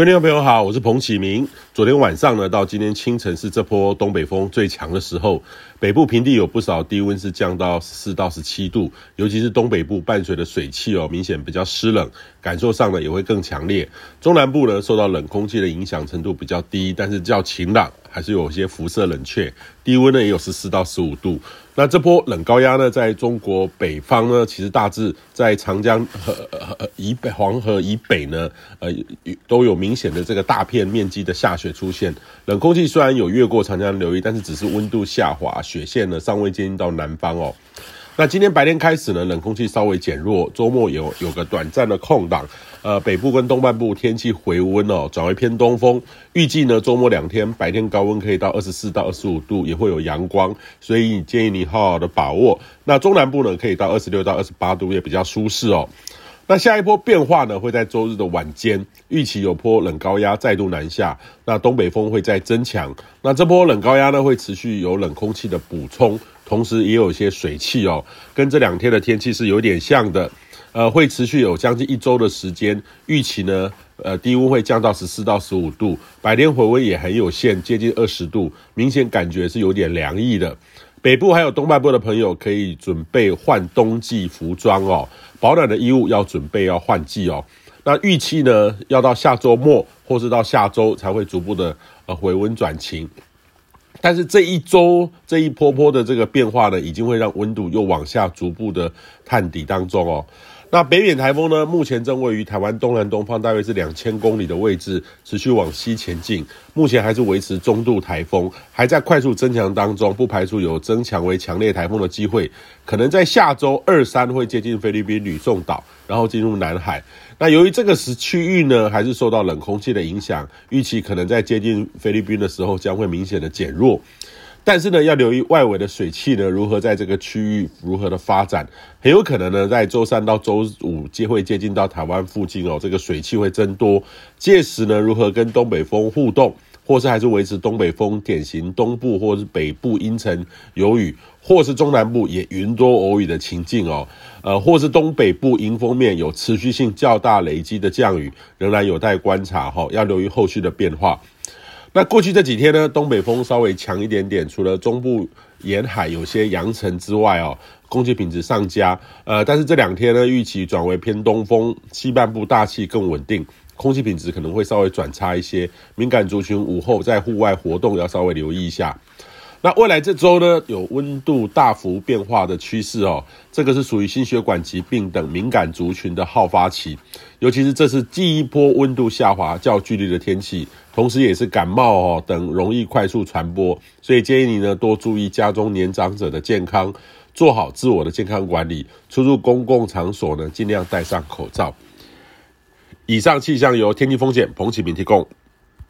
各位听众朋友好，我是彭启明。昨天晚上呢，到今天清晨是这波东北风最强的时候，北部平地有不少低温是降到十四到十七度，尤其是东北部伴随的水汽哦，明显比较湿冷，感受上呢也会更强烈。中南部呢受到冷空气的影响程度比较低，但是较晴朗，还是有些辐射冷却，低温呢也有十四到十五度。那这波冷高压呢，在中国北方呢，其实大致在长江和呃以北、黄河以北呢，呃，都有明显的这个大片面积的下雪出现。冷空气虽然有越过长江流域，但是只是温度下滑，雪线呢尚未接近到南方哦。那今天白天开始呢，冷空气稍微减弱，周末有有个短暂的空档，呃，北部跟东半部天气回温哦，转为偏东风。预计呢，周末两天白天高温可以到二十四到二十五度，也会有阳光，所以建议你好好的把握。那中南部呢，可以到二十六到二十八度，也比较舒适哦。那下一波变化呢，会在周日的晚间，预期有波冷高压再度南下，那东北风会再增强。那这波冷高压呢，会持续有冷空气的补充。同时也有一些水汽哦，跟这两天的天气是有点像的，呃，会持续有将近一周的时间。预期呢，呃，低温会降到十四到十五度，白天回温也很有限，接近二十度，明显感觉是有点凉意的。北部还有东半部的朋友可以准备换冬季服装哦，保暖的衣物要准备要换季哦。那预期呢，要到下周末或是到下周才会逐步的呃回温转晴。但是这一周这一波波的这个变化呢，已经会让温度又往下逐步的探底当中哦。那北冕台风呢，目前正位于台湾东南东方，大约是两千公里的位置，持续往西前进。目前还是维持中度台风，还在快速增强当中，不排除有增强为强烈台风的机会。可能在下周二三会接近菲律宾吕宋岛，然后进入南海。那由于这个时区域呢，还是受到冷空气的影响，预期可能在接近菲律宾的时候将会明显的减弱。但是呢，要留意外围的水汽呢，如何在这个区域如何的发展，很有可能呢，在周三到周五接会接近到台湾附近哦，这个水汽会增多。届时呢，如何跟东北风互动，或是还是维持东北风典型东部或是北部阴沉有雨，或是中南部也云多偶雨的情境哦，呃，或是东北部迎风面有持续性较大累积的降雨，仍然有待观察哈，要留意后续的变化。那过去这几天呢，东北风稍微强一点点，除了中部沿海有些扬尘之外哦，空气品质上佳。呃，但是这两天呢，预期转为偏东风，西半部大气更稳定，空气品质可能会稍微转差一些。敏感族群午后在户外活动要稍微留意一下。那未来这周呢，有温度大幅变化的趋势哦，这个是属于心血管疾病等敏感族群的好发期，尤其是这是第一波温度下滑较剧烈的天气，同时也是感冒哦等容易快速传播，所以建议你呢多注意家中年长者的健康，做好自我的健康管理，出入公共场所呢尽量戴上口罩。以上气象由天气风险彭启明提供。